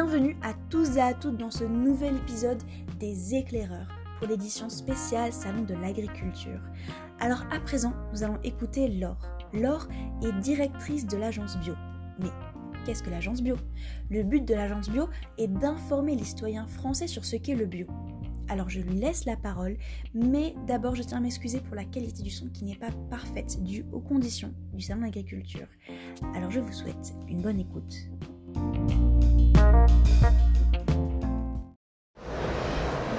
Bienvenue à tous et à toutes dans ce nouvel épisode des éclaireurs pour l'édition spéciale Salon de l'agriculture. Alors à présent, nous allons écouter Laure. Laure est directrice de l'agence bio. Mais qu'est-ce que l'agence bio? Le but de l'agence bio est d'informer les citoyens français sur ce qu'est le bio. Alors je lui laisse la parole, mais d'abord je tiens à m'excuser pour la qualité du son qui n'est pas parfaite due aux conditions du salon d'agriculture. Alors je vous souhaite une bonne écoute.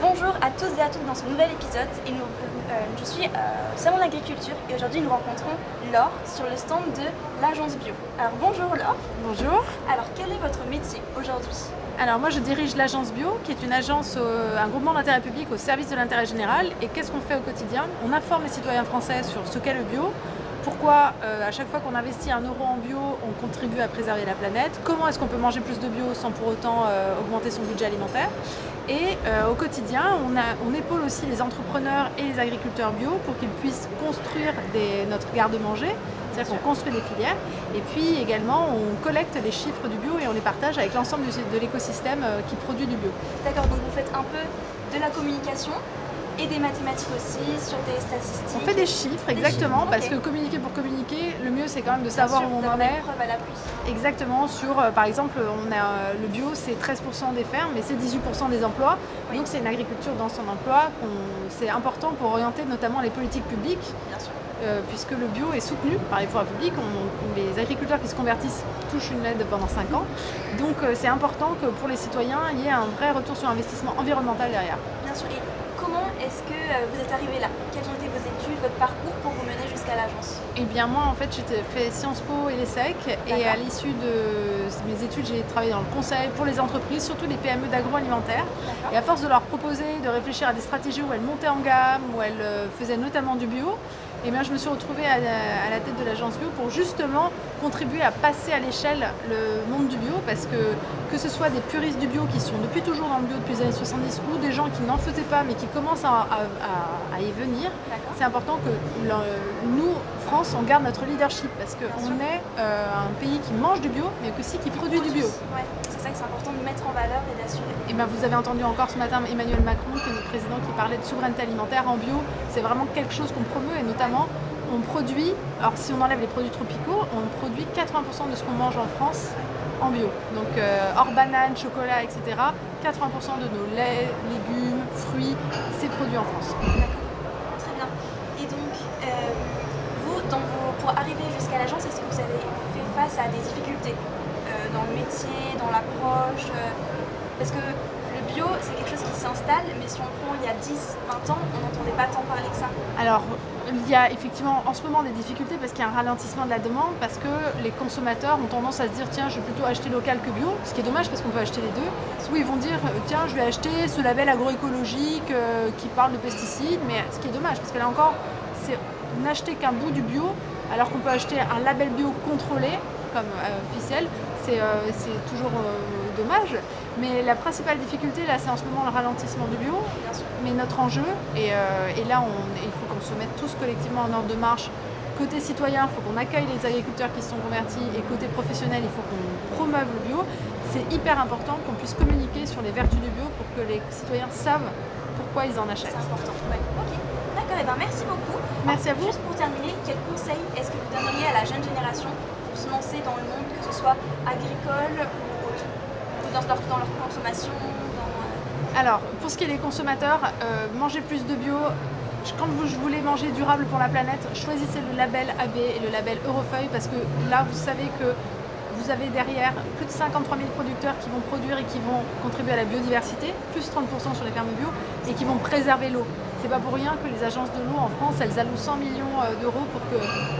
Bonjour à tous et à toutes dans ce nouvel épisode. Et nous, euh, je suis euh, au Salon de l'Agriculture et aujourd'hui nous rencontrons Laure sur le stand de l'agence bio. Alors bonjour Laure. Bonjour. Alors quel est votre métier aujourd'hui? Alors moi je dirige l'agence bio qui est une agence, euh, un groupement d'intérêt public au service de l'intérêt général. Et qu'est-ce qu'on fait au quotidien? On informe les citoyens français sur ce qu'est le bio, pourquoi euh, à chaque fois qu'on investit un euro en bio, on contribue à préserver la planète, comment est-ce qu'on peut manger plus de bio sans pour autant euh, augmenter son budget alimentaire? Et euh, au quotidien, on, a- on épaule aussi les entrepreneurs et les agriculteurs bio pour qu'ils puissent construire des- notre garde-manger, c'est-à-dire qu'on construit des filières. Et puis également, on collecte les chiffres du bio et on les partage avec l'ensemble de l'écosystème euh, qui produit du bio. D'accord, donc vous faites un peu de la communication et des mathématiques aussi sur des statistiques. On fait des chiffres, Des exactement, chiffres, parce que communiquer pour communiquer, le mieux c'est quand même de savoir sûr, où on en est. l'appui. Exactement, sur euh, par exemple, on a euh, le bio, c'est 13% des fermes, mais c'est 18% des emplois. Oui. Donc c'est une agriculture dans son emploi. C'est important pour orienter notamment les politiques publiques, Bien sûr. Euh, puisque le bio est soutenu par les pouvoirs publics. On- les agriculteurs qui se convertissent touchent une aide pendant 5 ans. Donc euh, c'est important que pour les citoyens, il y ait un vrai retour sur investissement environnemental derrière. Bien sûr. Et comment est-ce que euh, vous êtes arrivé là? Quelles ont été vos études, votre parcours pour vous mener jusqu'à l'agence? Eh bien moi en fait j'ai fait Sciences Po et l'ESSEC et à l'issue de mes études j'ai travaillé dans le conseil pour les entreprises, surtout les PME d'agroalimentaire. Et à force de leur proposer de réfléchir à des stratégies où elles montaient en gamme, où elles faisaient notamment du bio, eh bien, je me suis retrouvée à, à la tête de l'agence bio pour justement contribuer à passer à l'échelle le monde du bio parce que que ce soit des puristes du bio qui sont depuis toujours dans le bio depuis les années 70 ou des gens qui n'en faisaient pas mais qui commencent à, à- à- à y venir, c'est important que le- nous, France, on garde notre leadership parce qu'on est euh, un pays qui mange du bio mais aussi qui produit du bio. Ouais, c'est ça que c'est important de mettre en valeur et d'assurer. Et ben, vous avez entendu encore ce matin Emmanuel Macron, qui est notre président, qui parlait de souveraineté alimentaire en bio. C'est vraiment quelque chose qu'on promeut et notamment on produit, alors si on enlève les produits tropicaux, on produit 80% de ce qu'on mange en France en bio. Donc euh, hors banane, chocolat, etc. 80% de nos laits, légumes, fruits, c'est produit en France. Très bien. Et donc, euh, vous, dans vos, pour arriver jusqu'à l'agence, est-ce que vous avez fait face à des difficultés euh, dans le métier, dans l'approche Parce que le bio, c'est quelque chose s'installe, mais si on prend il y a 10, 20 ans, on n'entendait pas tant parler que ça. Alors, il y a effectivement en ce moment des difficultés parce qu'il y a un ralentissement de la demande, parce que les consommateurs ont tendance à se dire tiens, je vais plutôt acheter local que bio, ce qui est dommage parce qu'on peut acheter les deux. Ou ils vont dire euh, tiens, je vais acheter ce label agroécologique euh, qui parle de pesticides, mais ce qui est dommage parce que là encore, c'est n'acheter qu'un bout du bio alors qu'on peut acheter un label bio contrôlé comme euh, officiel, c'est toujours dommage. Mais la principale difficulté là, c'est en ce moment le ralentissement du bio, mais notre enjeu, et, euh, et là on- il faut qu'on se mette tous collectivement en ordre de marche. Côté citoyen, il faut qu'on accueille les agriculteurs qui se sont convertis, et côté professionnel, il faut qu'on promeuve le bio. C'est hyper important qu'on puisse communiquer sur les vertus du bio pour que les citoyens savent pourquoi ils en C'est achètent. important. Ouais. Ok. D'accord. Et ben merci beaucoup. Merci à vous. Juste pour terminer, quels conseils est-ce que vous donneriez à la jeune génération pour se lancer dans le monde, que ce soit agricole Ou dans leur, consommation euh, Alors, pour ce qui est des consommateurs, euh, manger plus de bio. Quand vous voulez manger durable pour la planète, choisissez le label AB et le label Eurofeuille parce que là, vous savez que vous avez derrière plus de 53 000 producteurs qui vont produire et qui vont contribuer à la biodiversité, plus 30% sur les fermes bio, et qui vont préserver l'eau. C'est pas pour rien que les agences de l'eau en France, elles allouent 100 millions euh, d'euros pour que,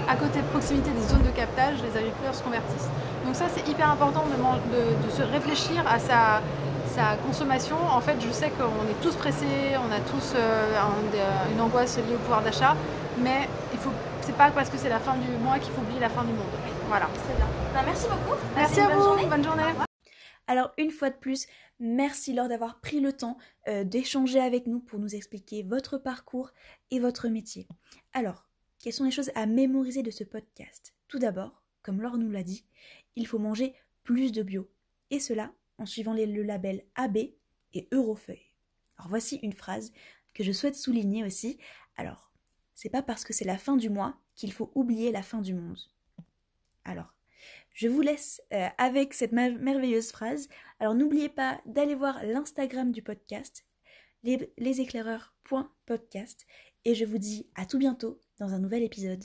à côté de proximité des zones de captage, les agriculteurs se convertissent. Donc ça, c'est hyper important de, man- de- de se réfléchir à sa, sa consommation. En fait, je sais qu'on est tous pressés, on a tous euh, un- une angoisse liée au pouvoir d'achat, mais il faut, c'est pas parce que c'est la fin du mois qu'il faut oublier la fin du monde. Voilà. Très bien. Ben, merci beaucoup. Merci à bonne vous. journée. Bonne journée. Alors une fois de plus, merci Laure d'avoir pris le temps euh, d'échanger avec nous pour nous expliquer votre parcours et votre métier. Alors, quelles sont les choses à mémoriser de ce podcast? Tout d'abord, comme Laure nous l'a dit, il faut manger plus de bio. Et cela en suivant le label AB et Eurofeuille. Alors voici une phrase que je souhaite souligner aussi. Alors, c'est pas parce que c'est la fin du mois qu'il faut oublier la fin du monde. Alors, je vous laisse euh, avec cette merveilleuse phrase. Alors n'oubliez pas d'aller voir l'Instagram du podcast, leséclaireurs.podcast, et je vous dis à tout bientôt dans un nouvel épisode.